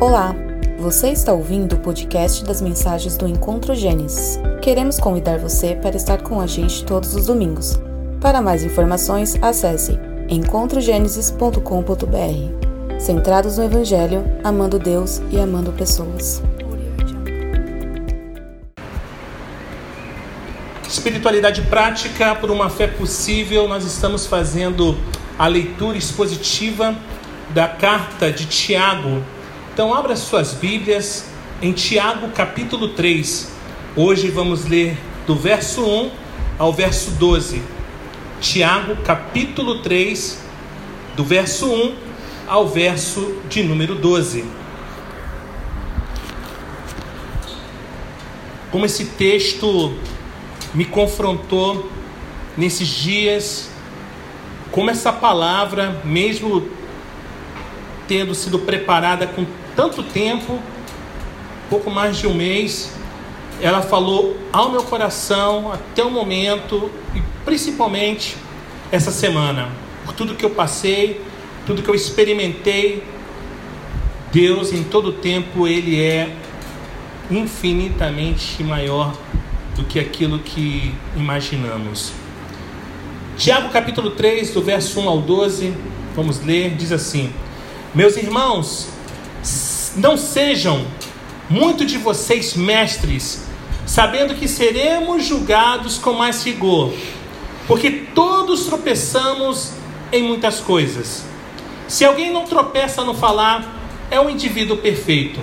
Olá, você está ouvindo o podcast das mensagens do Encontro Gênesis. Queremos convidar você para estar com a gente todos os domingos. Para mais informações, acesse encontrogenesis.com.br. Centrados no Evangelho, amando Deus e amando pessoas. Espiritualidade prática por uma fé possível, nós estamos fazendo a leitura expositiva da carta de Tiago, então, abra suas Bíblias em Tiago capítulo 3. Hoje vamos ler do verso 1 ao verso 12. Tiago capítulo 3, do verso 1 ao verso de número 12. Como esse texto me confrontou nesses dias, como essa palavra, mesmo tendo sido preparada com tanto tempo, pouco mais de um mês, ela falou ao meu coração até o momento e principalmente essa semana, por tudo que eu passei, tudo que eu experimentei. Deus em todo tempo ele é infinitamente maior do que aquilo que imaginamos. Tiago capítulo 3, do verso 1 ao 12, vamos ler, diz assim: Meus irmãos, não sejam muito de vocês mestres, sabendo que seremos julgados com mais rigor, porque todos tropeçamos em muitas coisas. Se alguém não tropeça no falar, é um indivíduo perfeito,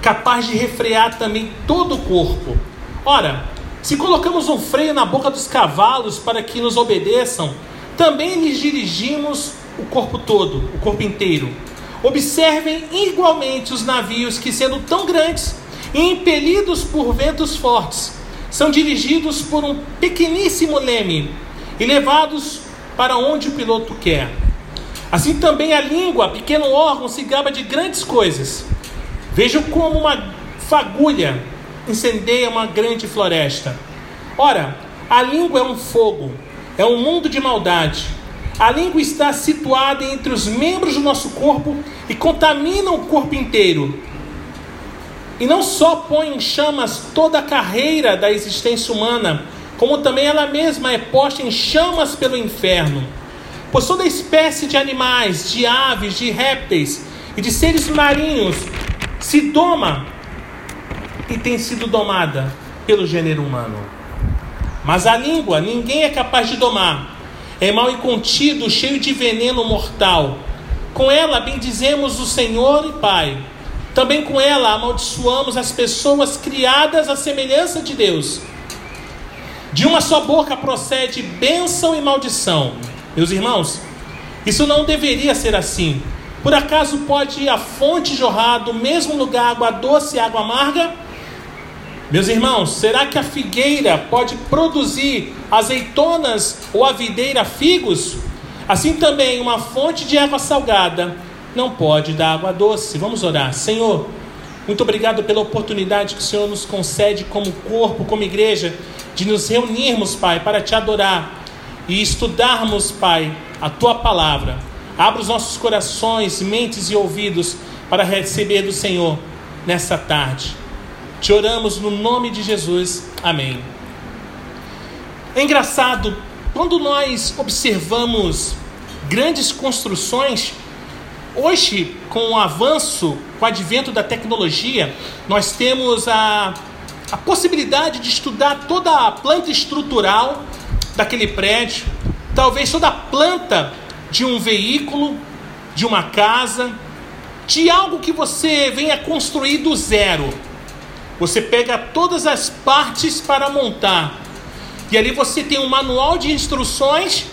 capaz de refrear também todo o corpo. Ora, se colocamos um freio na boca dos cavalos para que nos obedeçam, também lhes dirigimos o corpo todo, o corpo inteiro. Observem igualmente os navios que, sendo tão grandes e impelidos por ventos fortes, são dirigidos por um pequeníssimo leme e levados para onde o piloto quer. Assim também a língua, pequeno órgão, se gaba de grandes coisas. Vejam como uma fagulha incendeia uma grande floresta. Ora, a língua é um fogo, é um mundo de maldade. A língua está situada entre os membros do nosso corpo e contamina o corpo inteiro. E não só põe em chamas toda a carreira da existência humana, como também ela mesma é posta em chamas pelo inferno. Pois toda espécie de animais, de aves, de répteis e de seres marinhos se doma e tem sido domada pelo gênero humano. Mas a língua ninguém é capaz de domar é mal e contido, cheio de veneno mortal. Com ela bendizemos o Senhor e Pai. Também com ela amaldiçoamos as pessoas criadas à semelhança de Deus. De uma só boca procede bênção e maldição. Meus irmãos, isso não deveria ser assim. Por acaso pode a fonte jorrar do mesmo lugar água doce e água amarga? Meus irmãos, será que a figueira pode produzir azeitonas ou a videira figos? Assim também uma fonte de água salgada não pode dar água doce. Vamos orar. Senhor, muito obrigado pela oportunidade que o Senhor nos concede como corpo, como igreja, de nos reunirmos, Pai, para te adorar e estudarmos, Pai, a tua palavra. Abra os nossos corações, mentes e ouvidos para receber do Senhor nessa tarde. Te oramos no nome de Jesus. Amém. É engraçado, quando nós observamos grandes construções, hoje, com o avanço, com o advento da tecnologia, nós temos a, a possibilidade de estudar toda a planta estrutural daquele prédio, talvez toda a planta de um veículo, de uma casa, de algo que você venha construir do zero. Você pega todas as partes para montar. E ali você tem um manual de instruções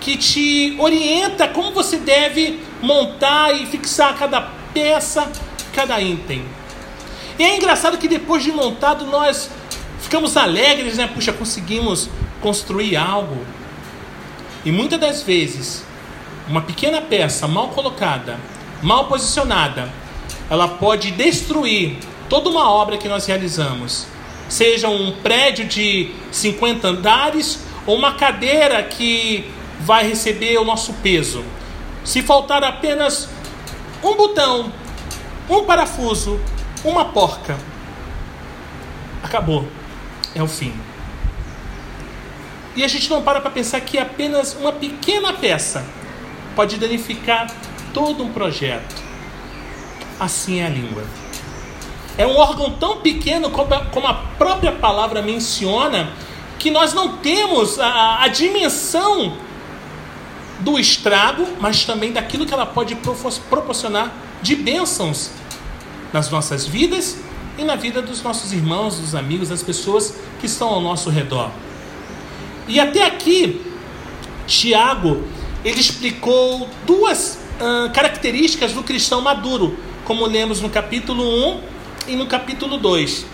que te orienta como você deve montar e fixar cada peça, cada item. E é engraçado que depois de montado nós ficamos alegres, né? Puxa, conseguimos construir algo. E muitas das vezes, uma pequena peça mal colocada, mal posicionada, ela pode destruir toda uma obra que nós realizamos, seja um prédio de 50 andares ou uma cadeira que vai receber o nosso peso. Se faltar apenas um botão, um parafuso, uma porca. Acabou. É o fim. E a gente não para para pensar que apenas uma pequena peça pode danificar todo um projeto. Assim é a língua. É um órgão tão pequeno como a própria palavra menciona que nós não temos a, a dimensão do estrago, mas também daquilo que ela pode proporcionar de bênçãos nas nossas vidas e na vida dos nossos irmãos, dos amigos, das pessoas que estão ao nosso redor. E até aqui, Tiago, ele explicou duas características do cristão maduro, como lemos no capítulo 1 e no capítulo 2.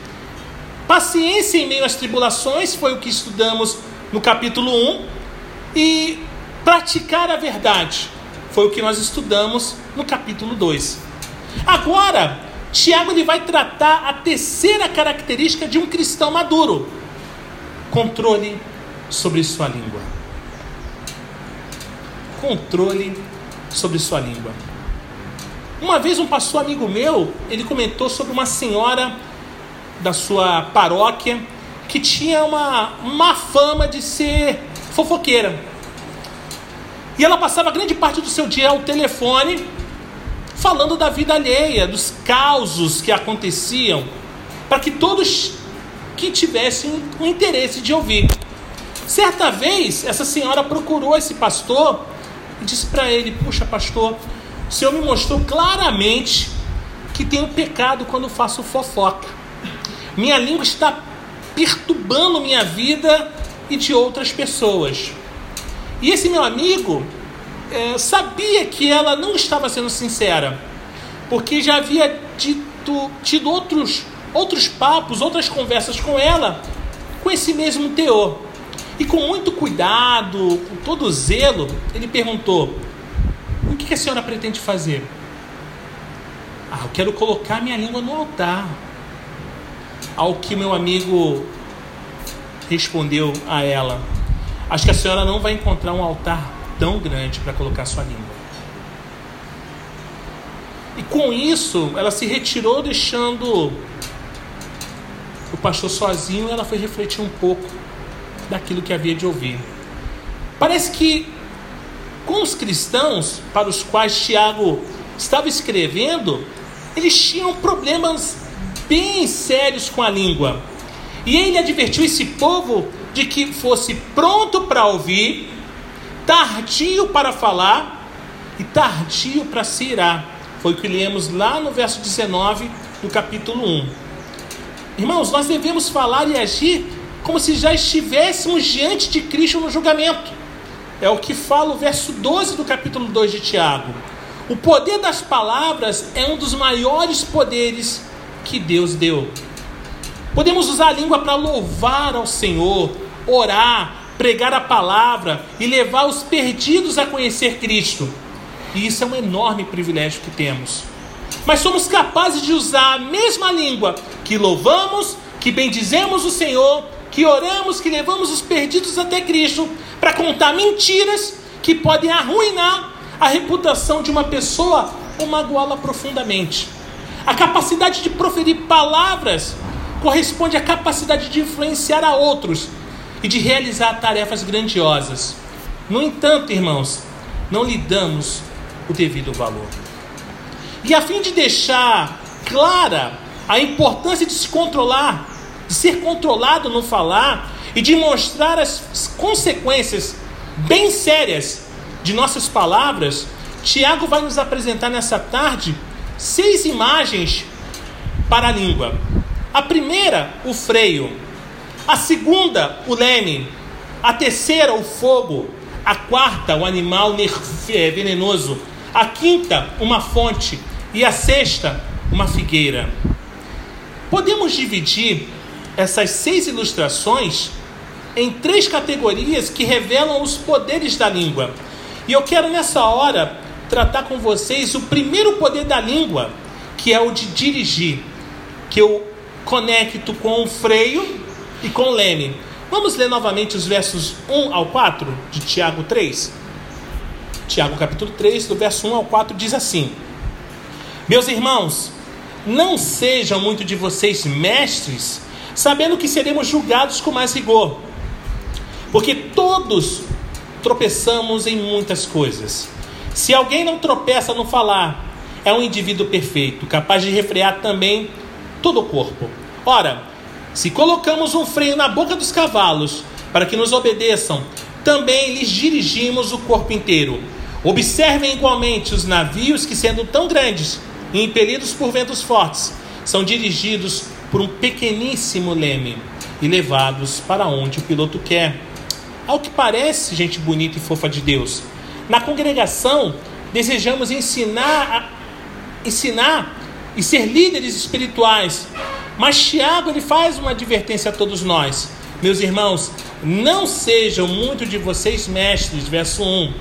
Paciência em meio às tribulações foi o que estudamos no capítulo 1 e praticar a verdade foi o que nós estudamos no capítulo 2. Agora, Tiago ele vai tratar a terceira característica de um cristão maduro: controle sobre sua língua. Controle sobre sua língua. Uma vez um pastor amigo meu, ele comentou sobre uma senhora da sua paróquia que tinha uma má fama de ser fofoqueira. E ela passava grande parte do seu dia ao telefone falando da vida alheia, dos causos que aconteciam, para que todos que tivessem o interesse de ouvir. Certa vez, essa senhora procurou esse pastor e disse para ele: Puxa, pastor, o senhor me mostrou claramente que tenho pecado quando faço fofoca. Minha língua está perturbando minha vida e de outras pessoas. E esse meu amigo é, sabia que ela não estava sendo sincera, porque já havia dito, tido outros, outros papos, outras conversas com ela com esse mesmo teor. E com muito cuidado, com todo zelo, ele perguntou: O que a senhora pretende fazer? Ah, eu quero colocar minha língua no altar. Ao que meu amigo respondeu a ela: Acho que a senhora não vai encontrar um altar tão grande para colocar sua língua. E com isso, ela se retirou, deixando o pastor sozinho. Ela foi refletir um pouco daquilo que havia de ouvir. Parece que com os cristãos para os quais Tiago estava escrevendo, eles tinham problemas bem sérios com a língua. E ele advertiu esse povo de que fosse pronto para ouvir, tardio para falar e tardio para se irar. Foi o que lemos lá no verso 19 do capítulo 1. Irmãos, nós devemos falar e agir como se já estivéssemos diante de Cristo no julgamento. É o que fala o verso 12 do capítulo 2 de Tiago. O poder das palavras é um dos maiores poderes que Deus deu. Podemos usar a língua para louvar ao Senhor, orar, pregar a palavra e levar os perdidos a conhecer Cristo. E isso é um enorme privilégio que temos. Mas somos capazes de usar a mesma língua que louvamos, que bendizemos o Senhor que oramos, que levamos os perdidos até Cristo para contar mentiras que podem arruinar a reputação de uma pessoa ou magoá-la profundamente. A capacidade de proferir palavras corresponde à capacidade de influenciar a outros e de realizar tarefas grandiosas. No entanto, irmãos, não lhe damos o devido valor. E a fim de deixar clara a importância de se controlar de ser controlado no falar e de mostrar as consequências bem sérias de nossas palavras, Tiago vai nos apresentar nessa tarde seis imagens para a língua. A primeira, o freio. A segunda, o leme. A terceira, o fogo. A quarta, o animal é, venenoso. A quinta, uma fonte. E a sexta, uma figueira. Podemos dividir essas seis ilustrações em três categorias que revelam os poderes da língua. E eu quero nessa hora tratar com vocês o primeiro poder da língua, que é o de dirigir, que eu conecto com o freio e com o leme. Vamos ler novamente os versos 1 ao 4 de Tiago 3. Tiago capítulo 3, do verso 1 ao 4 diz assim: Meus irmãos, não sejam muito de vocês mestres, sabendo que seremos julgados com mais rigor. Porque todos tropeçamos em muitas coisas. Se alguém não tropeça no falar, é um indivíduo perfeito, capaz de refrear também todo o corpo. Ora, se colocamos um freio na boca dos cavalos para que nos obedeçam, também lhes dirigimos o corpo inteiro. Observem igualmente os navios que, sendo tão grandes e impelidos por ventos fortes, são dirigidos por um pequeníssimo leme e levados para onde o piloto quer. Ao que parece, gente bonita e fofa de Deus, na congregação desejamos ensinar, ensinar e ser líderes espirituais. Mas Tiago ele faz uma advertência a todos nós. Meus irmãos, não sejam muito de vocês mestres, verso 1.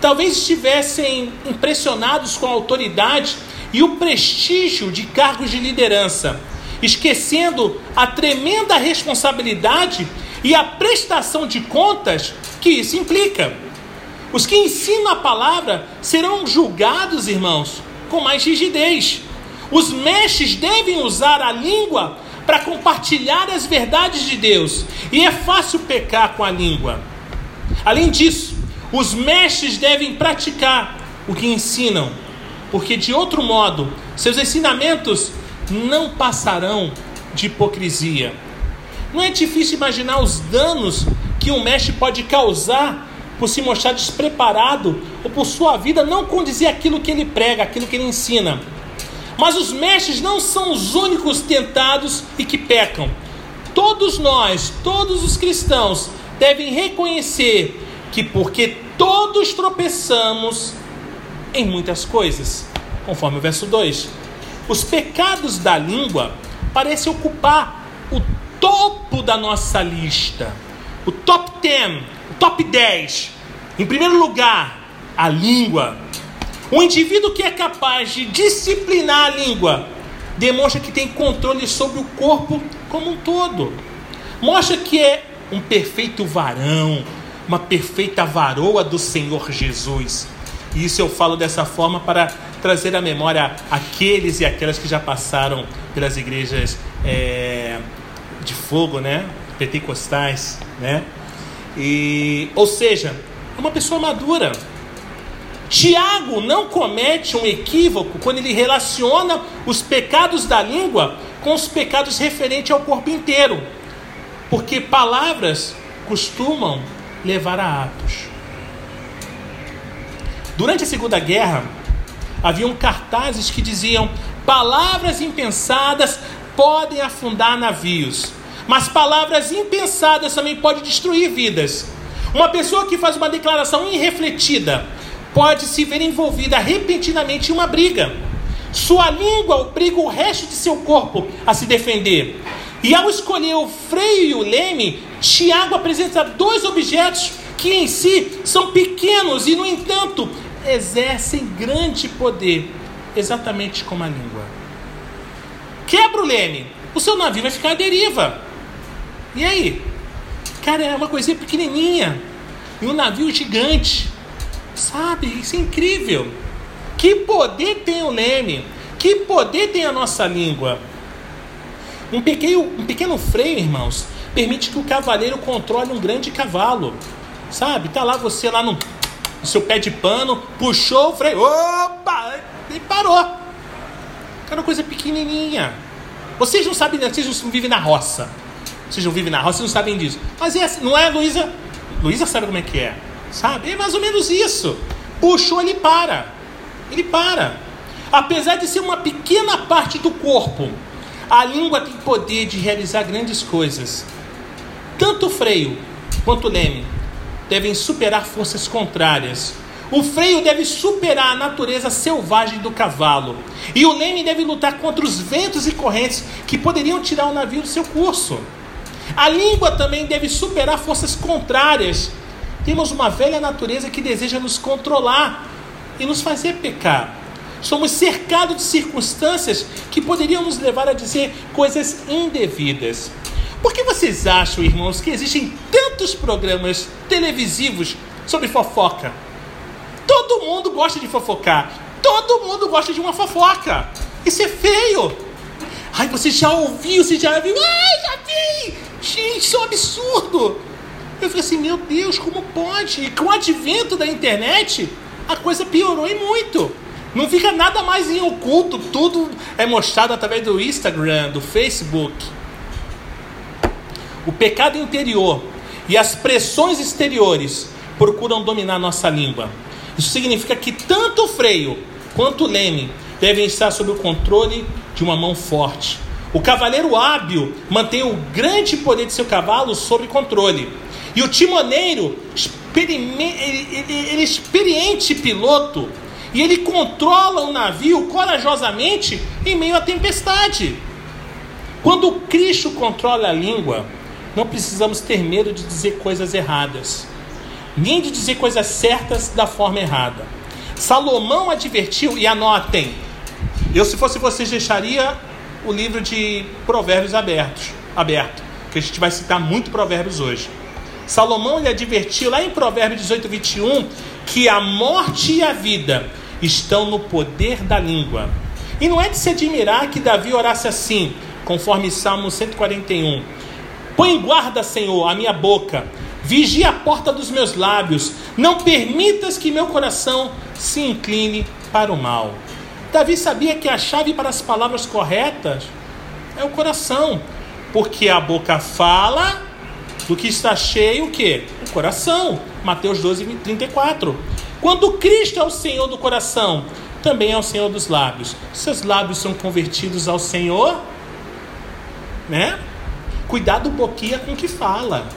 Talvez estivessem impressionados com a autoridade e o prestígio de cargos de liderança, esquecendo a tremenda responsabilidade e a prestação de contas que isso implica. Os que ensinam a palavra serão julgados, irmãos, com mais rigidez. Os mestres devem usar a língua para compartilhar as verdades de Deus, e é fácil pecar com a língua. Além disso, os mestres devem praticar o que ensinam, porque de outro modo, seus ensinamentos não passarão de hipocrisia. Não é difícil imaginar os danos que um mestre pode causar por se mostrar despreparado ou por sua vida não condizer aquilo que ele prega, aquilo que ele ensina. Mas os mestres não são os únicos tentados e que pecam. Todos nós, todos os cristãos, devem reconhecer que porque todos tropeçamos em muitas coisas, conforme o verso 2. Os pecados da língua parecem ocupar o topo da nossa lista, o top 10, o top 10. Em primeiro lugar, a língua. O indivíduo que é capaz de disciplinar a língua demonstra que tem controle sobre o corpo como um todo. Mostra que é um perfeito varão, uma perfeita varoa do Senhor Jesus. E isso eu falo dessa forma para trazer à memória aqueles e aquelas que já passaram pelas igrejas é, de fogo, né? Pentecostais, né? E, ou seja, é uma pessoa madura. Tiago não comete um equívoco quando ele relaciona os pecados da língua com os pecados referentes ao corpo inteiro, porque palavras costumam levar a atos. Durante a Segunda Guerra, haviam cartazes que diziam: palavras impensadas podem afundar navios, mas palavras impensadas também podem destruir vidas. Uma pessoa que faz uma declaração irrefletida pode se ver envolvida repentinamente em uma briga. Sua língua obriga o resto de seu corpo a se defender. E ao escolher o freio e o leme, Tiago apresenta dois objetos que em si são pequenos e, no entanto, exercem grande poder, exatamente como a língua. Quebra o leme, o seu navio vai ficar à deriva. E aí? Cara, é uma coisinha pequenininha e um navio gigante. Sabe? Isso é incrível. Que poder tem o leme? Que poder tem a nossa língua? Um pequeno, um pequeno freio, irmãos, permite que o cavaleiro controle um grande cavalo. Sabe? Tá lá você lá no o seu pé de pano, puxou o freio, opa, e parou. Cara, coisa pequenininha. Vocês não sabem, vocês não vivem na roça. Vocês não vivem na roça, vocês não sabem disso. Mas é assim, não é, Luísa? Luísa sabe como é que é. Sabe? É mais ou menos isso. Puxou, ele para. Ele para. Apesar de ser uma pequena parte do corpo, a língua tem poder de realizar grandes coisas. Tanto o freio quanto o leme devem superar forças contrárias. O freio deve superar a natureza selvagem do cavalo. E o leme deve lutar contra os ventos e correntes que poderiam tirar o navio do seu curso. A língua também deve superar forças contrárias. Temos uma velha natureza que deseja nos controlar e nos fazer pecar. Somos cercados de circunstâncias que poderiam nos levar a dizer coisas indevidas. Por que vocês acham, irmãos, que existem tantos programas televisivos sobre fofoca? Todo mundo gosta de fofocar. Todo mundo gosta de uma fofoca. Isso é feio. Ai, você já ouviu, você já viu? Ai, já vi! Gente, isso é um absurdo! Eu falei assim, meu Deus, como pode? E com o advento da internet, a coisa piorou e muito. Não fica nada mais em oculto, tudo é mostrado através do Instagram, do Facebook. O pecado interior e as pressões exteriores procuram dominar nossa língua. Isso significa que tanto o freio quanto o leme devem estar sob o controle de uma mão forte. O cavaleiro hábil mantém o grande poder de seu cavalo sob controle. E o timoneiro, ele, é experiente piloto, e ele controla o navio corajosamente em meio à tempestade. Quando Cristo controla a língua, não precisamos ter medo de dizer coisas erradas, nem de dizer coisas certas da forma errada. Salomão advertiu, e anotem, eu se fosse vocês deixaria o livro de Provérbios abertos, aberto, que a gente vai citar muito Provérbios hoje. Salomão lhe advertiu lá em Provérbios 18, 21, que a morte e a vida estão no poder da língua. E não é de se admirar que Davi orasse assim, conforme Salmo 141. Põe guarda, Senhor, a minha boca, vigia a porta dos meus lábios, não permitas que meu coração se incline para o mal. Davi sabia que a chave para as palavras corretas é o coração, porque a boca fala do que está cheio o quê? O coração. Mateus 12, 34. Quando Cristo é o Senhor do coração, também é o Senhor dos lábios. Seus lábios são convertidos ao Senhor, né? Cuidado boquinha com o que fala.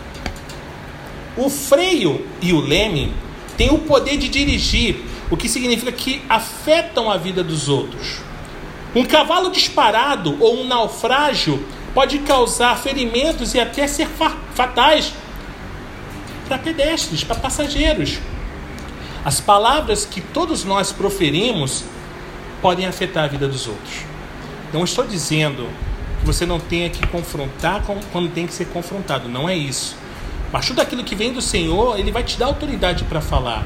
O freio e o leme têm o poder de dirigir, o que significa que afetam a vida dos outros. Um cavalo disparado ou um naufrágio pode causar ferimentos e até ser fatais para pedestres, para passageiros. As palavras que todos nós proferimos podem afetar a vida dos outros. Não estou dizendo você não tenha que confrontar quando tem que ser confrontado, não é isso. Mas tudo aquilo que vem do Senhor, Ele vai te dar autoridade para falar.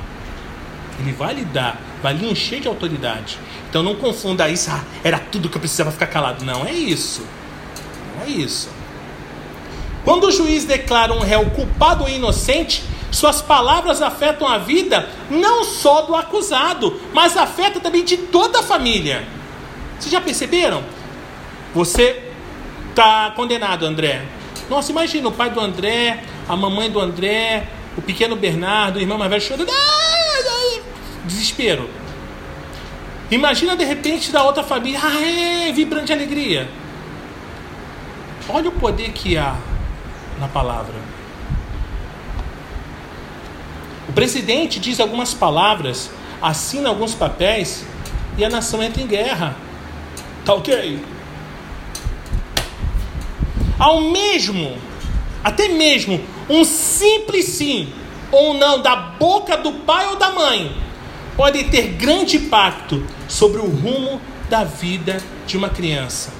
Ele vai lhe dar, vai lhe encher de autoridade. Então não confunda isso, ah, era tudo que eu precisava ficar calado. Não é isso. Não é isso. Quando o juiz declara um réu culpado ou inocente, suas palavras afetam a vida não só do acusado, mas afeta também de toda a família. Vocês já perceberam? Você está condenado, André. Nossa, imagina o pai do André, a mamãe do André, o pequeno Bernardo, o irmão mais velho chorando. Desespero. Imagina de repente da outra família, ah, é, vibrante alegria. Olha o poder que há na palavra. O presidente diz algumas palavras, assina alguns papéis e a nação entra em guerra. Tá ok? Ao mesmo, até mesmo, um simples sim ou não da boca do pai ou da mãe pode ter grande impacto sobre o rumo da vida de uma criança.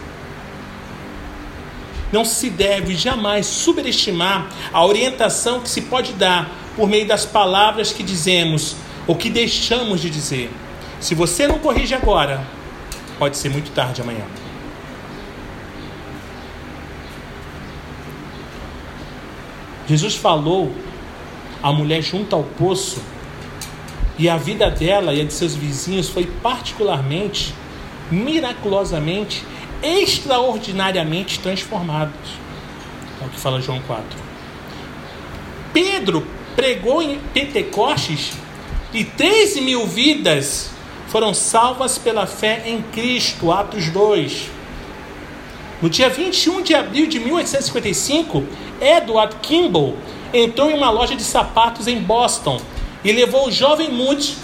Não se deve jamais subestimar a orientação que se pode dar por meio das palavras que dizemos ou que deixamos de dizer. Se você não corrige agora, pode ser muito tarde amanhã. Jesus falou à mulher junto ao poço e a vida dela e a de seus vizinhos foi particularmente, miraculosamente, extraordinariamente transformados. É o que fala João 4. Pedro pregou em Pentecostes e 3 mil vidas foram salvas pela fé em Cristo. Atos 2. No dia 21 de abril de 1855, Edward Kimball entrou em uma loja de sapatos em Boston e levou o jovem Moody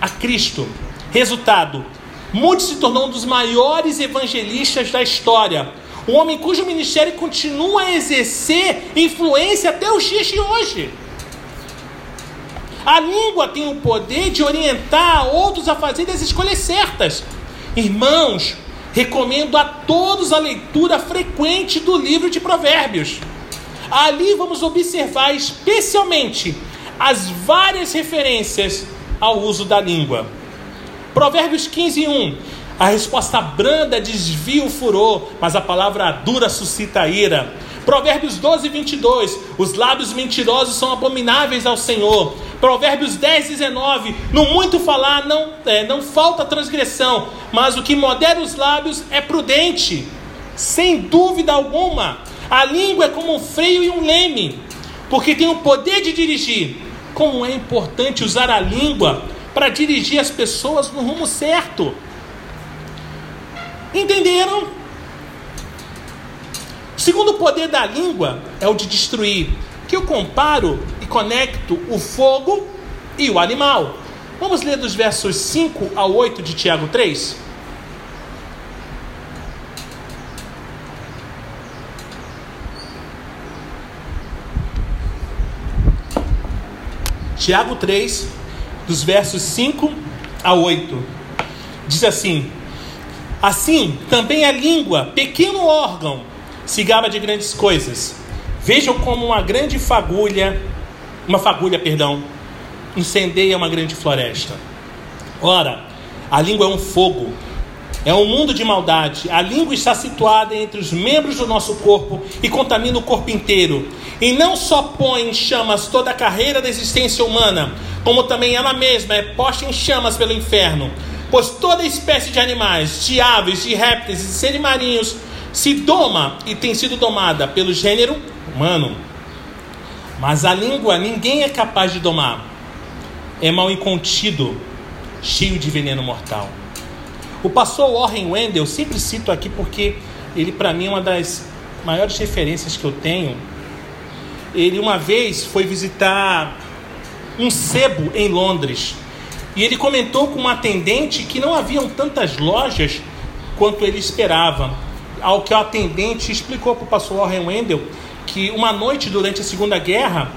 a Cristo. Resultado: Moody se tornou um dos maiores evangelistas da história. Um homem cujo ministério continua a exercer influência até os dias de hoje. A língua tem o poder de orientar outros a fazer as escolhas certas. Irmãos, recomendo a todos a leitura frequente do livro de Provérbios. Ali vamos observar especialmente as várias referências ao uso da língua. Provérbios 15, 1. A resposta branda desvia o furor, mas a palavra dura suscita ira. Provérbios 12, 22. Os lábios mentirosos são abomináveis ao Senhor. Provérbios 10, 19. No muito falar não, é, não falta transgressão, mas o que modera os lábios é prudente. Sem dúvida alguma. A língua é como um freio e um leme, porque tem o poder de dirigir. Como é importante usar a língua para dirigir as pessoas no rumo certo. Entenderam? O segundo poder da língua é o de destruir, que eu comparo conecto o fogo e o animal. Vamos ler dos versos 5 a 8 de Tiago 3? Tiago 3, dos versos 5 a 8, diz assim: Assim também a língua, pequeno órgão, se gaba de grandes coisas. Vejam como uma grande fagulha, uma fagulha, perdão, incendeia uma grande floresta. Ora, a língua é um fogo, é um mundo de maldade. A língua está situada entre os membros do nosso corpo e contamina o corpo inteiro. E não só põe em chamas toda a carreira da existência humana, como também ela mesma é posta em chamas pelo inferno. Pois toda espécie de animais, de aves, de répteis e seres marinhos se doma e tem sido domada pelo gênero humano. Mas a língua ninguém é capaz de domar. É mal incontido, cheio de veneno mortal. O pastor Warren Wendell, sempre cito aqui porque ele para mim é uma das maiores referências que eu tenho. Ele uma vez foi visitar um sebo em Londres. E ele comentou com uma atendente que não haviam tantas lojas quanto ele esperava ao que o atendente explicou para o pastor Warren Wendell que uma noite durante a Segunda Guerra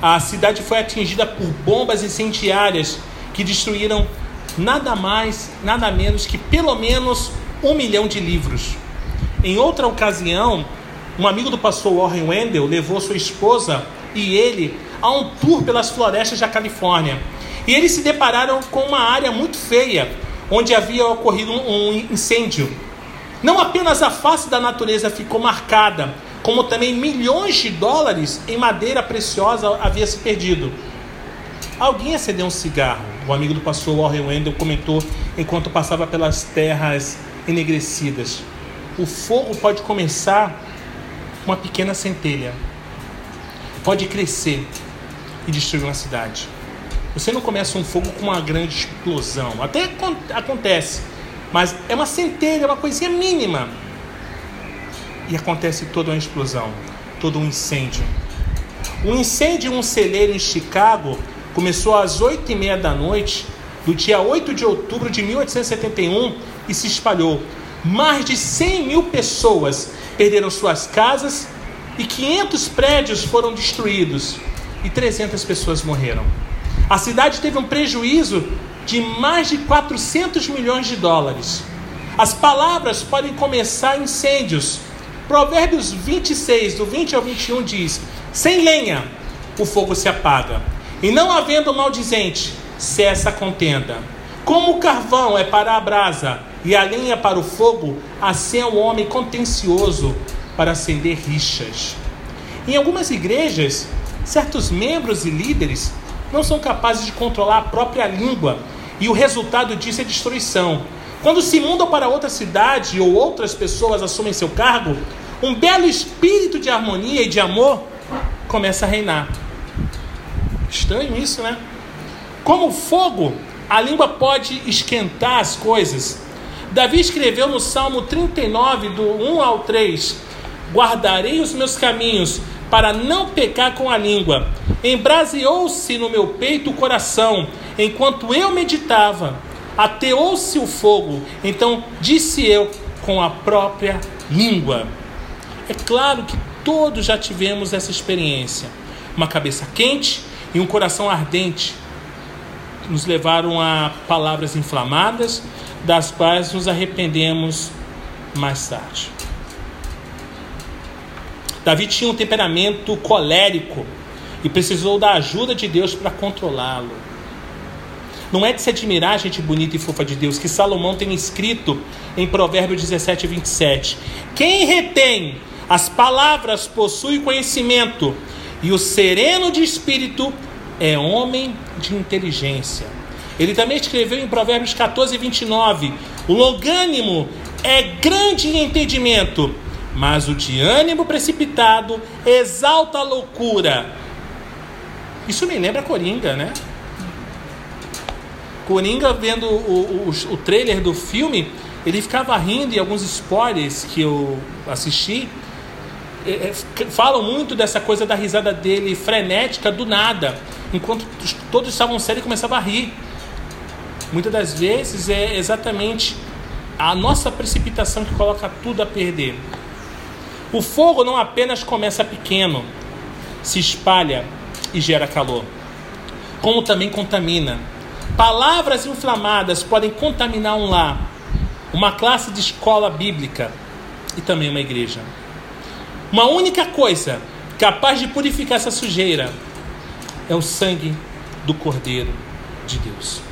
a cidade foi atingida por bombas incendiárias que destruíram nada mais, nada menos que pelo menos um milhão de livros. Em outra ocasião, um amigo do pastor Warren Wendell levou sua esposa e ele a um tour pelas florestas da Califórnia. E eles se depararam com uma área muito feia, onde havia ocorrido um incêndio. Não apenas a face da natureza ficou marcada, como também milhões de dólares em madeira preciosa havia se perdido. Alguém acendeu um cigarro. O amigo do pastor Warren Wendell comentou enquanto passava pelas terras enegrecidas. O fogo pode começar uma pequena centelha, pode crescer e destruir uma cidade. Você não começa um fogo com uma grande explosão, até acontece, mas é uma centelha, uma coisinha mínima. E acontece toda uma explosão, todo um incêndio. O incêndio em um celeiro em Chicago começou às oito e meia da noite do dia 8 de outubro de 1871 e se espalhou. Mais de 100 mil pessoas perderam suas casas e 500 prédios foram destruídos e 300 pessoas morreram. A cidade teve um prejuízo de mais de 400 milhões de dólares. As palavras podem começar incêndios. Provérbios 26, do 20 ao 21 diz: Sem lenha o fogo se apaga, e não havendo maldizente, cessa a contenda. Como o carvão é para a brasa e a lenha para o fogo, assim é o homem contencioso para acender rixas. Em algumas igrejas, certos membros e líderes não são capazes de controlar a própria língua e o resultado disso é destruição. Quando se mudam para outra cidade ou outras pessoas assumem seu cargo, um belo espírito de harmonia e de amor começa a reinar. Estranho isso, né? Como fogo, a língua pode esquentar as coisas. Davi escreveu no Salmo 39, do 1 ao 3: Guardarei os meus caminhos para não pecar com a língua. Embraseou-se no meu peito o coração enquanto eu meditava, ateou-se o fogo. Então disse eu com a própria língua. É claro que todos já tivemos essa experiência. Uma cabeça quente e um coração ardente nos levaram a palavras inflamadas, das quais nos arrependemos mais tarde. Davi tinha um temperamento colérico e precisou da ajuda de Deus para controlá-lo. Não é de se admirar, gente bonita e fofa de Deus, que Salomão tem escrito em Provérbios 17, 27. Quem retém as palavras possui conhecimento, e o sereno de espírito é homem de inteligência. Ele também escreveu em Provérbios 14, 29: O longânimo é grande em entendimento, mas o de ânimo precipitado exalta a loucura. Isso me lembra Coringa, né? Coringa, vendo o, o, o trailer do filme, ele ficava rindo e alguns spoilers que eu assisti falam muito dessa coisa da risada dele frenética do nada, enquanto todos estavam sérios e começavam a rir. Muitas das vezes é exatamente a nossa precipitação que coloca tudo a perder. O fogo não apenas começa pequeno, se espalha e gera calor, como também contamina. Palavras inflamadas podem contaminar um lar, uma classe de escola bíblica e também uma igreja. Uma única coisa capaz de purificar essa sujeira é o sangue do Cordeiro de Deus.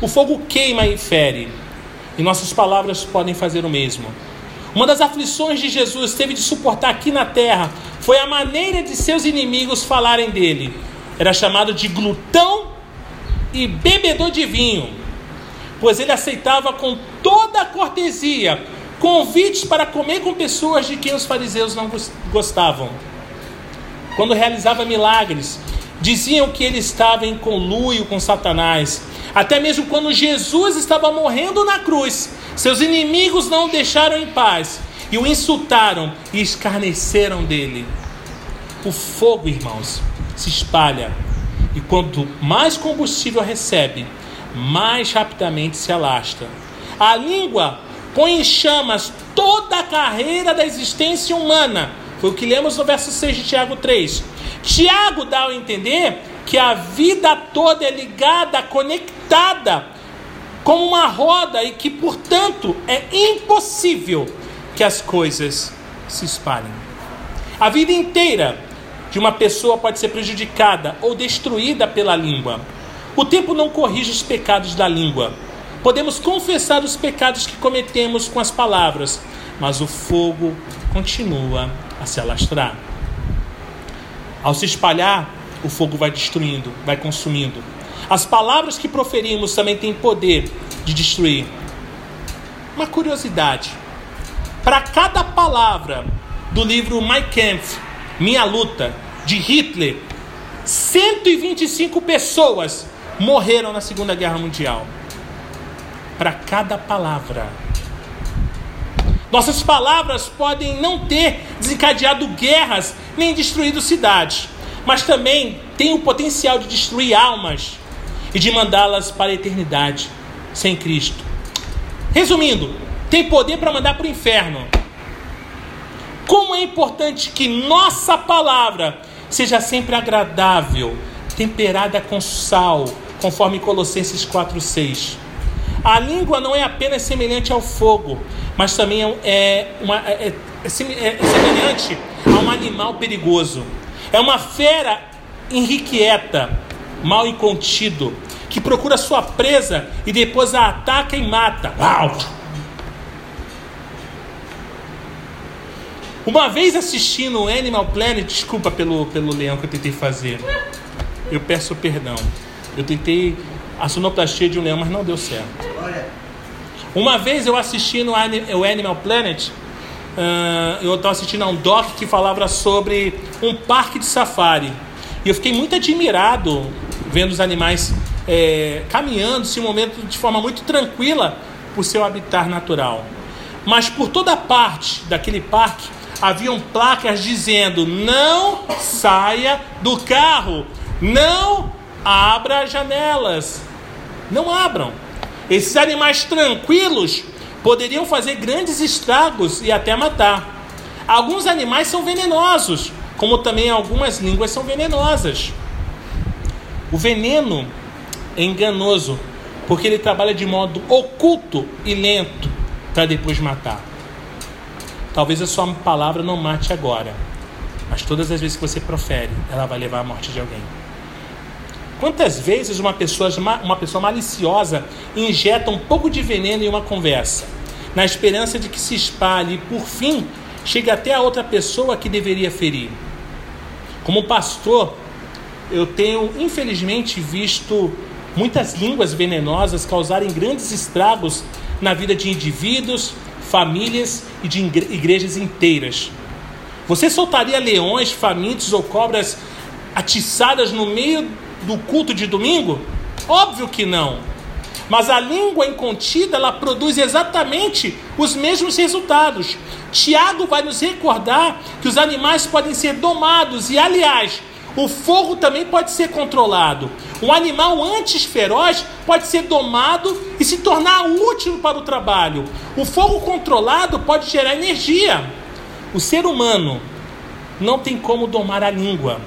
O fogo queima e fere, e nossas palavras podem fazer o mesmo. Uma das aflições de Jesus teve de suportar aqui na terra foi a maneira de seus inimigos falarem dele. Era chamado de glutão e bebedor de vinho, pois ele aceitava com toda a cortesia convites para comer com pessoas de quem os fariseus não gostavam. Quando realizava milagres, diziam que ele estava em conluio com Satanás. Até mesmo quando Jesus estava morrendo na cruz, seus inimigos não o deixaram em paz e o insultaram e escarneceram dele. O fogo, irmãos, se espalha e quanto mais combustível recebe, mais rapidamente se alastra. A língua põe em chamas toda a carreira da existência humana. Foi o que lemos no verso 6 de Tiago 3. Tiago dá a entender que a vida toda é ligada, conectada, como uma roda e que, portanto, é impossível que as coisas se espalhem. A vida inteira de uma pessoa pode ser prejudicada ou destruída pela língua. O tempo não corrige os pecados da língua. Podemos confessar os pecados que cometemos com as palavras, mas o fogo continua a se alastrar. Ao se espalhar, o fogo vai destruindo, vai consumindo. As palavras que proferimos também têm poder de destruir. Uma curiosidade: para cada palavra do livro My Kampf, Minha Luta, de Hitler, 125 pessoas morreram na Segunda Guerra Mundial. Para cada palavra. Nossas palavras podem não ter desencadeado guerras nem destruído cidades, mas também têm o potencial de destruir almas e de mandá-las para a eternidade sem Cristo. Resumindo, tem poder para mandar para o inferno. Como é importante que nossa palavra seja sempre agradável, temperada com sal, conforme Colossenses 4:6. A língua não é apenas semelhante ao fogo, mas também é, é uma, é, é, é semelhante a um animal perigoso. É uma fera irrequieta, mal incontido, que procura sua presa e depois a ataca e mata. Uau! Uma vez assistindo o Animal Planet, desculpa pelo, pelo leão que eu tentei fazer. Eu peço perdão. Eu tentei a sonoplastia de um leão, mas não deu certo. Uma vez eu assistindo o Animal Planet, uh, eu estava assistindo a um doc que falava sobre um parque de safari. E eu fiquei muito admirado vendo os animais é, caminhando esse momento de forma muito tranquila por seu habitat natural. Mas por toda parte daquele parque haviam placas dizendo: não saia do carro, não abra janelas, não abram. Esses animais tranquilos poderiam fazer grandes estragos e até matar. Alguns animais são venenosos, como também algumas línguas são venenosas. O veneno é enganoso, porque ele trabalha de modo oculto e lento para depois matar. Talvez a sua palavra não mate agora, mas todas as vezes que você profere, ela vai levar à morte de alguém. Quantas vezes uma pessoa, uma pessoa maliciosa injeta um pouco de veneno em uma conversa, na esperança de que se espalhe e, por fim, chegue até a outra pessoa que deveria ferir? Como pastor, eu tenho infelizmente visto muitas línguas venenosas causarem grandes estragos na vida de indivíduos, famílias e de igrejas inteiras. Você soltaria leões famintos ou cobras atiçadas no meio do culto de domingo? Óbvio que não. Mas a língua incontida, ela produz exatamente os mesmos resultados. Tiago vai nos recordar que os animais podem ser domados e, aliás, o fogo também pode ser controlado. Um animal antes feroz pode ser domado e se tornar útil para o trabalho. O fogo controlado pode gerar energia. O ser humano não tem como domar a língua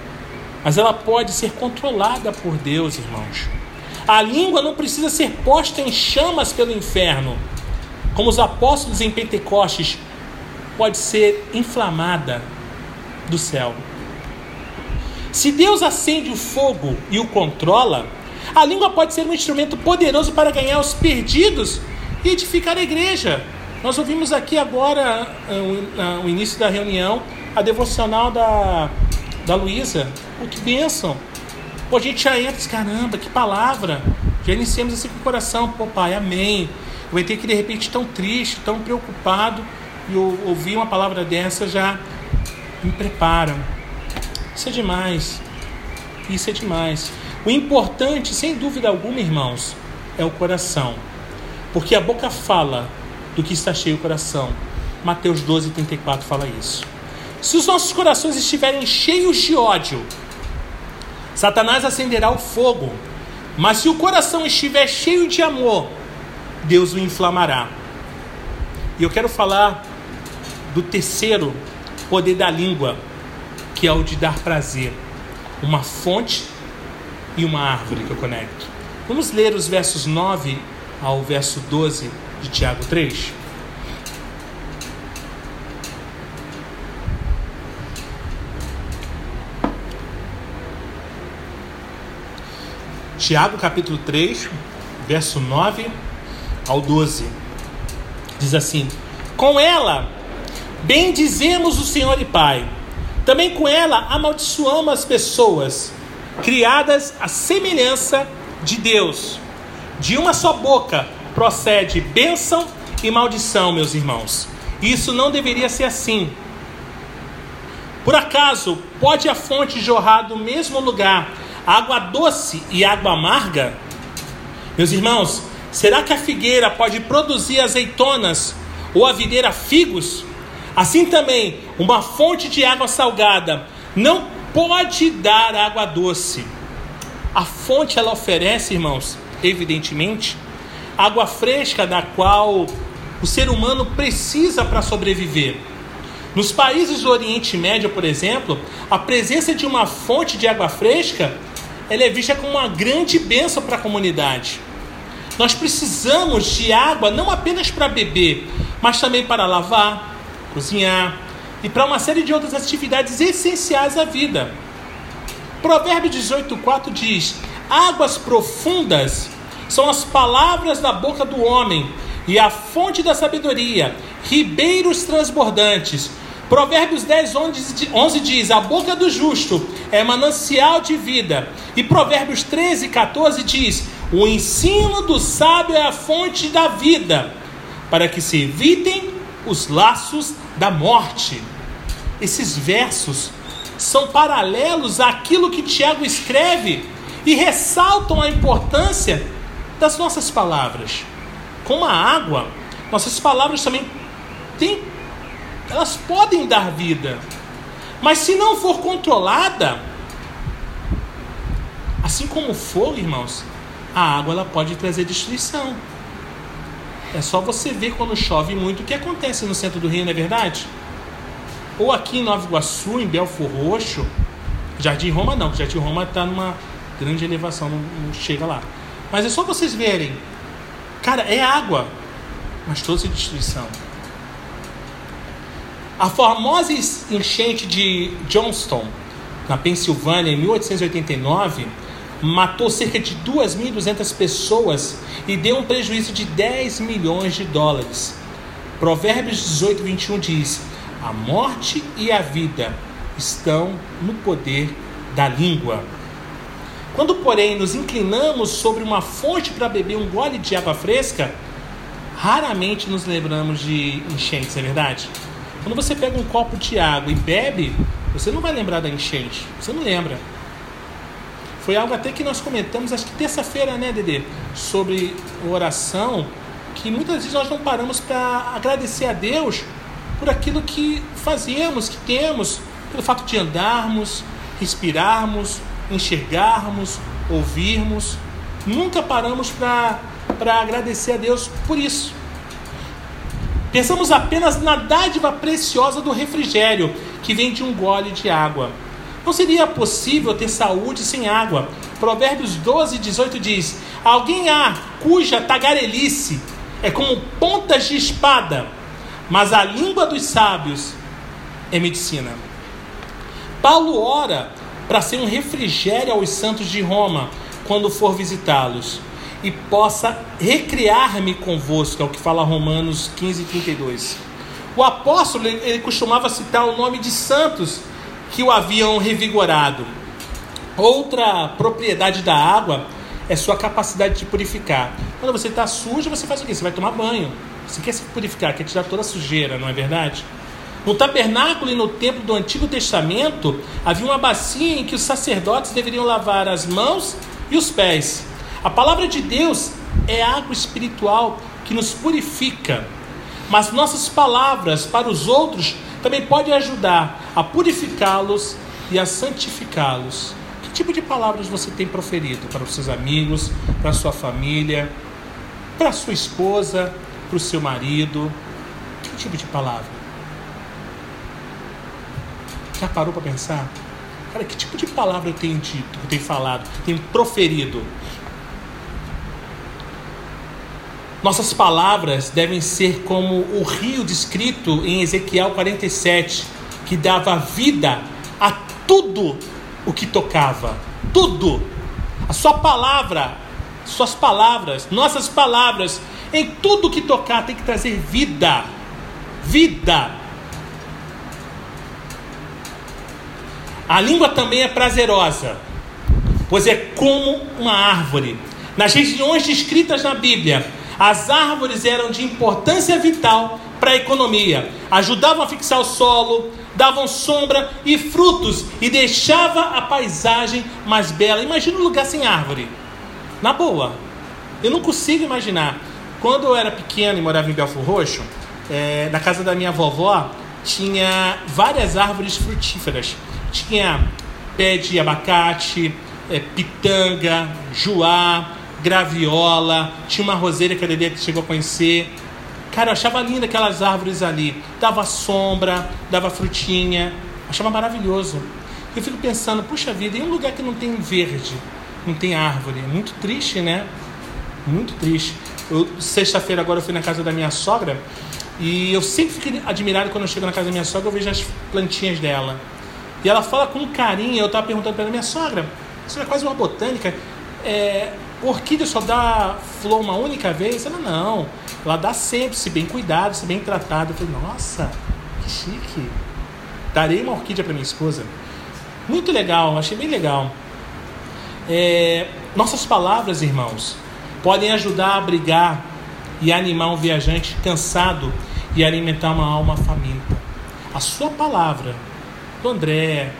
mas ela pode ser controlada por Deus, irmãos. A língua não precisa ser posta em chamas pelo inferno, como os apóstolos em Pentecostes, pode ser inflamada do céu. Se Deus acende o fogo e o controla, a língua pode ser um instrumento poderoso para ganhar os perdidos e edificar a igreja. Nós ouvimos aqui agora, no uh, início da reunião, a devocional da, da Luísa, Pô, que bênção. Pô, a gente já entra, caramba, que palavra. Já iniciamos assim com o coração. Pô, pai, amém. Eu entrei aqui de repente tão triste, tão preocupado. E eu ouvi uma palavra dessa já me prepara. Isso é demais. Isso é demais. O importante, sem dúvida alguma, irmãos, é o coração. Porque a boca fala do que está cheio o coração. Mateus 12, 34 fala isso. Se os nossos corações estiverem cheios de ódio, Satanás acenderá o fogo, mas se o coração estiver cheio de amor, Deus o inflamará. E eu quero falar do terceiro poder da língua, que é o de dar prazer. Uma fonte e uma árvore que eu conecto. Vamos ler os versos 9 ao verso 12 de Tiago 3. Tiago capítulo 3, verso 9 ao 12. Diz assim: Com ela bendizemos o Senhor e Pai. Também com ela amaldiçoamos as pessoas criadas à semelhança de Deus. De uma só boca procede bênção e maldição, meus irmãos. Isso não deveria ser assim. Por acaso pode a fonte jorrar do mesmo lugar água doce e água amarga? Meus irmãos, será que a figueira pode produzir azeitonas ou a videira figos? Assim também, uma fonte de água salgada não pode dar água doce. A fonte ela oferece, irmãos, evidentemente, água fresca da qual o ser humano precisa para sobreviver. Nos países do Oriente Médio, por exemplo, a presença de uma fonte de água fresca ela é vista como uma grande bênção para a comunidade. Nós precisamos de água não apenas para beber, mas também para lavar, cozinhar e para uma série de outras atividades essenciais à vida. Provérbio 18,4 diz: Águas profundas são as palavras da boca do homem e a fonte da sabedoria, ribeiros transbordantes. Provérbios 10, 11 diz: A boca do justo é manancial de vida. E Provérbios 13, 14 diz: O ensino do sábio é a fonte da vida, para que se evitem os laços da morte. Esses versos são paralelos àquilo que Tiago escreve e ressaltam a importância das nossas palavras. Como a água, nossas palavras também têm elas podem dar vida. Mas se não for controlada, assim como for, irmãos, a água ela pode trazer destruição. É só você ver quando chove muito o que acontece no centro do Rio, não é verdade? Ou aqui em Nova Iguaçu, em Belfor Roxo, Jardim Roma não, porque Jardim Roma está numa grande elevação, não, não chega lá. Mas é só vocês verem. Cara, é água, mas trouxe destruição. A famosa enchente de Johnston, na Pensilvânia, em 1889, matou cerca de 2.200 pessoas e deu um prejuízo de 10 milhões de dólares. Provérbios 18, 21 diz: A morte e a vida estão no poder da língua. Quando, porém, nos inclinamos sobre uma fonte para beber um gole de água fresca, raramente nos lembramos de enchentes, é verdade? Quando você pega um copo de água e bebe, você não vai lembrar da enchente, você não lembra. Foi algo até que nós comentamos, acho que terça-feira, né, Dede? Sobre oração, que muitas vezes nós não paramos para agradecer a Deus por aquilo que fazemos, que temos, pelo fato de andarmos, respirarmos, enxergarmos, ouvirmos. Nunca paramos para agradecer a Deus por isso. Pensamos apenas na dádiva preciosa do refrigério que vem de um gole de água. Não seria possível ter saúde sem água. Provérbios 12, 18 diz: Alguém há cuja tagarelice é como pontas de espada, mas a língua dos sábios é medicina. Paulo ora para ser um refrigério aos santos de Roma quando for visitá-los e possa recriar-me convosco, é o que fala Romanos 15, 32. O apóstolo ele costumava citar o nome de santos que o haviam revigorado. Outra propriedade da água é sua capacidade de purificar. Quando você está sujo, você faz o quê? Você vai tomar banho. Você quer se purificar, quer tirar toda a sujeira, não é verdade? No tabernáculo e no templo do Antigo Testamento havia uma bacia em que os sacerdotes deveriam lavar as mãos e os pés. A palavra de Deus é água espiritual que nos purifica, mas nossas palavras para os outros também podem ajudar a purificá-los e a santificá-los. Que tipo de palavras você tem proferido para os seus amigos, para a sua família, para a sua esposa, para o seu marido? Que tipo de palavra? Já parou para pensar? Cara, que tipo de palavra eu tenho dito, eu tenho falado, tenho proferido? Nossas palavras devem ser como o rio descrito em Ezequiel 47, que dava vida a tudo o que tocava. Tudo. A sua palavra, suas palavras, nossas palavras, em tudo que tocar tem que trazer vida. Vida. A língua também é prazerosa, pois é como uma árvore. Nas regiões descritas na Bíblia, as árvores eram de importância vital para a economia, ajudavam a fixar o solo, davam sombra e frutos e deixava a paisagem mais bela. Imagina um lugar sem árvore. Na boa. Eu não consigo imaginar. Quando eu era pequeno e morava em Belfort Roxo, é, na casa da minha vovó tinha várias árvores frutíferas. Tinha pé de abacate, é, pitanga, juá, graviola, tinha uma roseira que a Dedê chegou a conhecer. Cara, eu achava linda aquelas árvores ali. Dava sombra, dava frutinha. Achava maravilhoso. Eu fico pensando, puxa vida, em um lugar que não tem verde, não tem árvore. É muito triste, né? Muito triste. Sexta-feira agora eu fui na casa da minha sogra e eu sempre fico admirado quando eu chego na casa da minha sogra, eu vejo as plantinhas dela. E ela fala com carinho, eu estava perguntando para ela, minha sogra, isso é quase uma botânica. É, orquídea só dá flor uma única vez? Ela não. Ela dá sempre, se bem cuidado, se bem tratado. Eu falei, nossa, que chique. Darei uma orquídea para minha esposa. Muito legal, achei bem legal. É, nossas palavras, irmãos, podem ajudar a abrigar e animar um viajante cansado e alimentar uma alma faminta. A sua palavra, do André,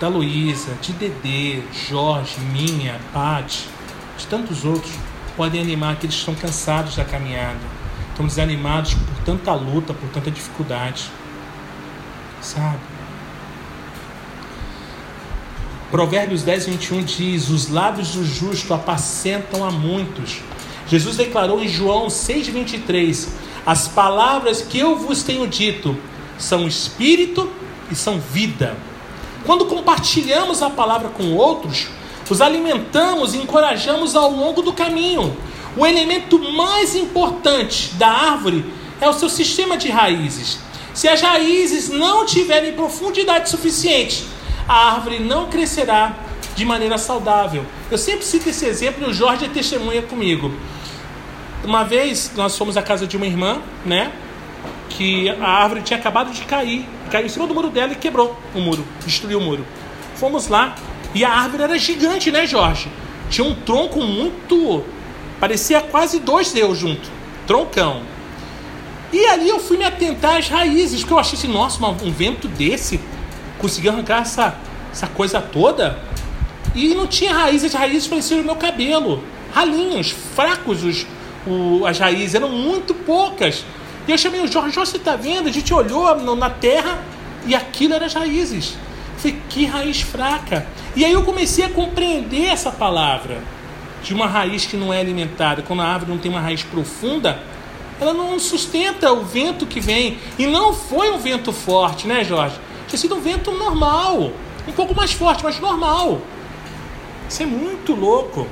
da Luísa, de Dedê, Jorge, minha, Paty, de tantos outros, podem animar aqueles que estão cansados da caminhada, estão desanimados por tanta luta, por tanta dificuldade. Sabe? Provérbios 10, 21 diz: Os lábios do justo apacentam a muitos. Jesus declarou em João 6, 23: As palavras que eu vos tenho dito são espírito e são vida. Quando compartilhamos a palavra com outros, os alimentamos e encorajamos ao longo do caminho. O elemento mais importante da árvore é o seu sistema de raízes. Se as raízes não tiverem profundidade suficiente, a árvore não crescerá de maneira saudável. Eu sempre cito esse exemplo e o Jorge é testemunha comigo. Uma vez nós fomos à casa de uma irmã, né? Que a árvore tinha acabado de cair, caiu em cima do muro dela e quebrou o muro, destruiu o muro. Fomos lá e a árvore era gigante, né, Jorge? Tinha um tronco muito. parecia quase dois deus junto. Troncão. E ali eu fui me atentar às raízes, porque eu achei assim, nossa, um vento desse conseguiu arrancar essa, essa coisa toda. E não tinha raízes, as raízes pareciam o meu cabelo. Ralinhos, fracos os, o, as raízes, eram muito poucas. E eu chamei o Jorge, Jorge, você está vendo? A gente olhou na terra e aquilo eram as raízes. Falei, que raiz fraca. E aí eu comecei a compreender essa palavra de uma raiz que não é alimentada. Quando a árvore não tem uma raiz profunda, ela não sustenta o vento que vem. E não foi um vento forte, né, Jorge? Tinha sido um vento normal. Um pouco mais forte, mas normal. Isso é muito louco.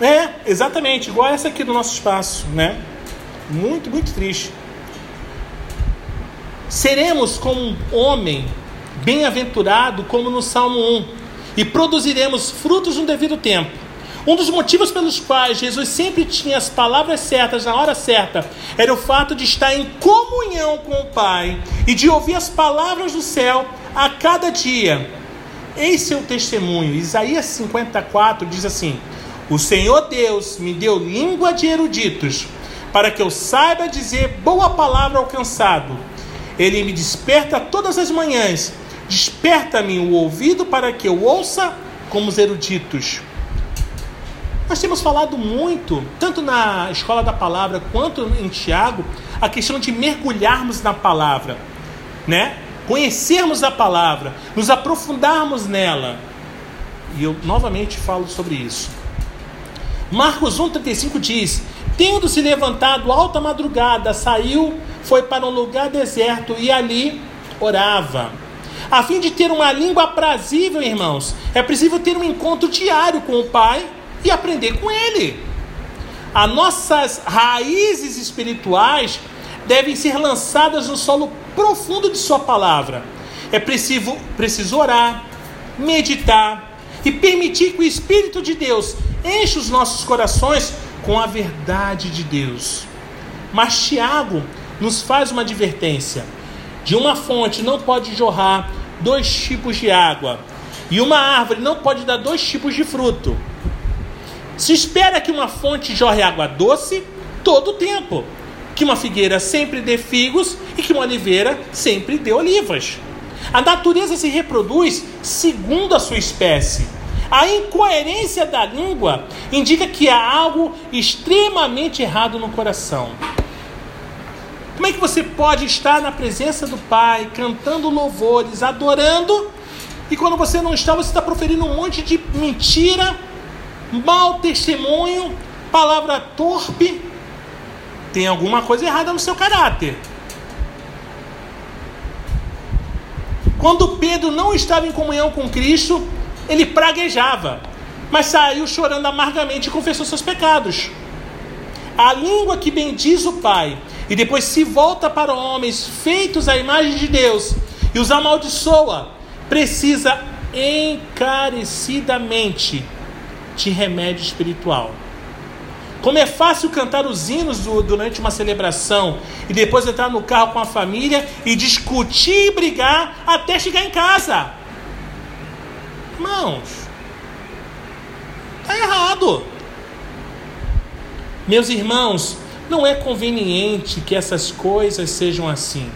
É, exatamente, igual essa aqui do nosso espaço, né? Muito, muito triste. Seremos como um homem bem-aventurado, como no Salmo 1, e produziremos frutos no devido tempo. Um dos motivos pelos quais Jesus sempre tinha as palavras certas na hora certa era o fato de estar em comunhão com o Pai e de ouvir as palavras do céu a cada dia. Eis seu testemunho. Isaías 54 diz assim: O Senhor Deus me deu língua de eruditos, para que eu saiba dizer boa palavra ao cansado. Ele me desperta todas as manhãs, desperta-me o ouvido para que eu ouça como os eruditos. Nós temos falado muito, tanto na escola da palavra quanto em Tiago, a questão de mergulharmos na palavra, né? conhecermos a palavra, nos aprofundarmos nela. E eu novamente falo sobre isso. Marcos 1,35 diz: Tendo se levantado alta madrugada, saiu, foi para um lugar deserto e ali orava. A fim de ter uma língua aprazível, irmãos, é preciso ter um encontro diário com o Pai e aprender com Ele. As nossas raízes espirituais devem ser lançadas no solo profundo de Sua palavra. É preciso, preciso orar, meditar e permitir que o Espírito de Deus enche os nossos corações com a verdade de Deus. Mas Tiago nos faz uma advertência: de uma fonte não pode jorrar dois tipos de água, e uma árvore não pode dar dois tipos de fruto. Se espera que uma fonte jorre água doce todo o tempo, que uma figueira sempre dê figos e que uma oliveira sempre dê olivas. A natureza se reproduz segundo a sua espécie. A incoerência da língua indica que há algo extremamente errado no coração. Como é que você pode estar na presença do Pai, cantando louvores, adorando, e quando você não está, você está proferindo um monte de mentira, mau testemunho, palavra torpe, tem alguma coisa errada no seu caráter. Quando Pedro não estava em comunhão com Cristo, ele praguejava, mas saiu chorando amargamente e confessou seus pecados. A língua que bendiz o Pai e depois se volta para homens feitos à imagem de Deus e os amaldiçoa, precisa encarecidamente de remédio espiritual. Como é fácil cantar os hinos durante uma celebração e depois entrar no carro com a família e discutir e brigar até chegar em casa. Irmãos, está errado. Meus irmãos, não é conveniente que essas coisas sejam assim.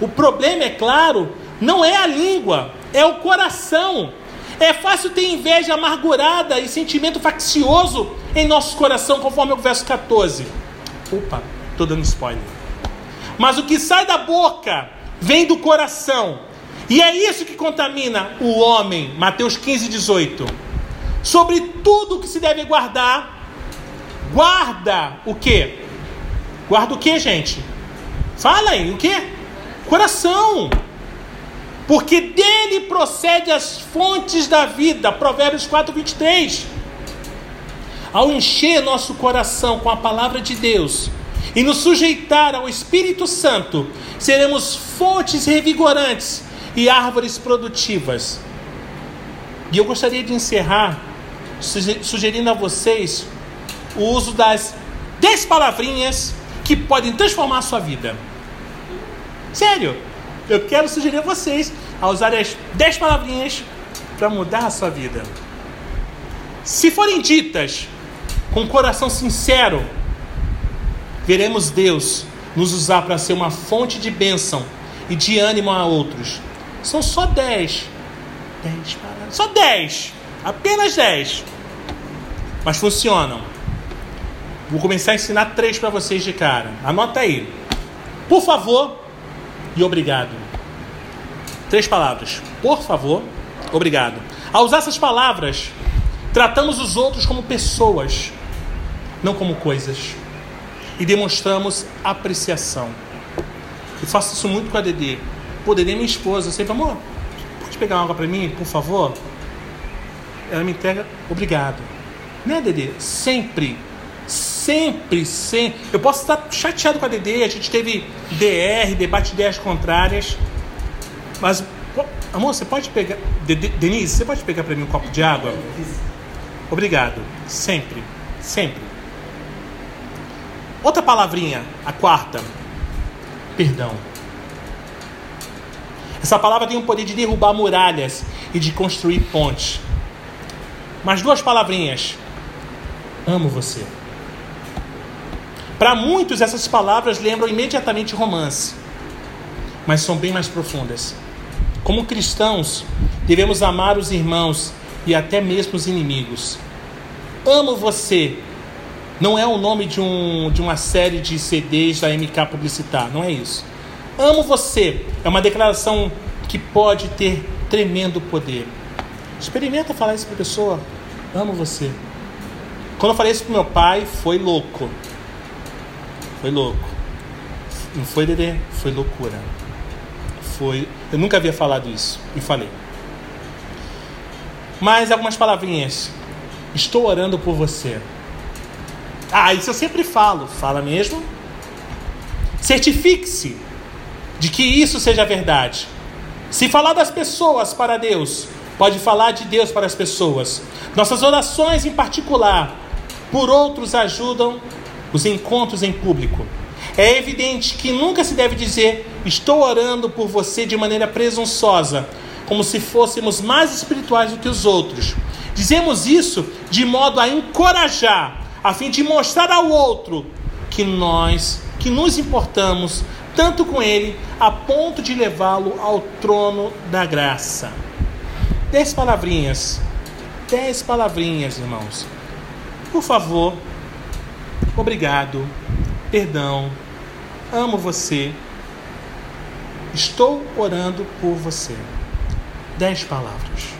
O problema, é claro, não é a língua, é o coração. É fácil ter inveja amargurada e sentimento faccioso em nosso coração, conforme o verso 14. Opa, estou dando spoiler. Mas o que sai da boca vem do coração. E é isso que contamina o homem. Mateus 15, 18. Sobre tudo que se deve guardar, guarda o que? Guarda o que, gente? Fala aí, o que? Coração. Porque dele procede as fontes da vida. Provérbios 4, 23. Ao encher nosso coração com a palavra de Deus e nos sujeitar ao Espírito Santo, seremos fontes revigorantes e árvores produtivas. E eu gostaria de encerrar sugerindo a vocês o uso das 10 palavrinhas que podem transformar a sua vida. Sério, eu quero sugerir a vocês a usar as 10 palavrinhas para mudar a sua vida. Se forem ditas com coração sincero, veremos Deus nos usar para ser uma fonte de bênção e de ânimo a outros. São só 10. 10 palavras. Só 10. Apenas 10. Mas funcionam. Vou começar a ensinar três para vocês de cara. Anota aí. Por favor e obrigado. Três palavras. Por favor, obrigado. Ao usar essas palavras, tratamos os outros como pessoas, não como coisas. E demonstramos apreciação. E faço isso muito com a Dedê. Pô, Dedê é minha esposa. Eu sempre, amor, pode pegar uma água para mim, por favor? Ela me entrega, obrigado. Né, Dedê? Sempre sempre, sempre. Eu posso estar chateado com a DD, a gente teve DR, debate de ideias contrárias. Mas, amor, você pode pegar. Denise, você pode pegar para mim um copo de água? Obrigado. Sempre. Sempre. Outra palavrinha, a quarta. Perdão. Essa palavra tem o poder de derrubar muralhas e de construir pontes. Mas duas palavrinhas. Amo você. Para muitos, essas palavras lembram imediatamente romance, mas são bem mais profundas. Como cristãos, devemos amar os irmãos e até mesmo os inimigos. Amo você não é o nome de, um, de uma série de CDs da MK Publicitar, não é isso. Amo você é uma declaração que pode ter tremendo poder. Experimenta falar isso para a pessoa. Amo você. Quando eu falei isso para meu pai, foi louco. Foi louco. Não foi Dedê, foi loucura. Foi. Eu nunca havia falado isso e falei. Mais algumas palavrinhas. Estou orando por você. Ah, isso eu sempre falo. Fala mesmo? Certifique-se de que isso seja verdade. Se falar das pessoas para Deus, pode falar de Deus para as pessoas. Nossas orações, em particular, por outros ajudam os encontros em público. É evidente que nunca se deve dizer estou orando por você de maneira presunçosa, como se fôssemos mais espirituais do que os outros. Dizemos isso de modo a encorajar, a fim de mostrar ao outro que nós, que nos importamos tanto com ele, a ponto de levá-lo ao trono da graça. Dez palavrinhas, dez palavrinhas, irmãos. Por favor, Obrigado. Perdão. Amo você. Estou orando por você. Dez palavras.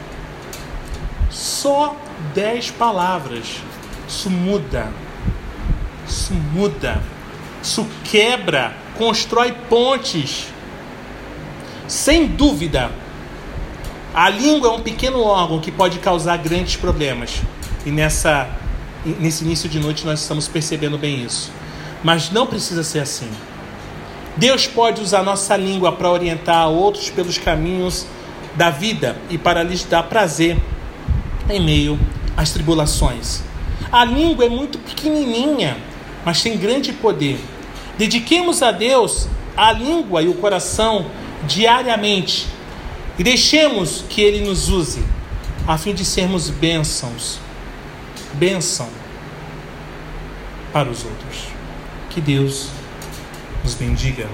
Só dez palavras. Isso muda. Isso muda. Isso quebra, constrói pontes. Sem dúvida, a língua é um pequeno órgão que pode causar grandes problemas. E nessa nesse início de noite nós estamos percebendo bem isso. Mas não precisa ser assim. Deus pode usar nossa língua para orientar outros pelos caminhos da vida e para lhes dar prazer em meio às tribulações. A língua é muito pequenininha, mas tem grande poder. Dediquemos a Deus a língua e o coração diariamente e deixemos que Ele nos use a fim de sermos bênçãos bênção para os outros. Que Deus nos bendiga.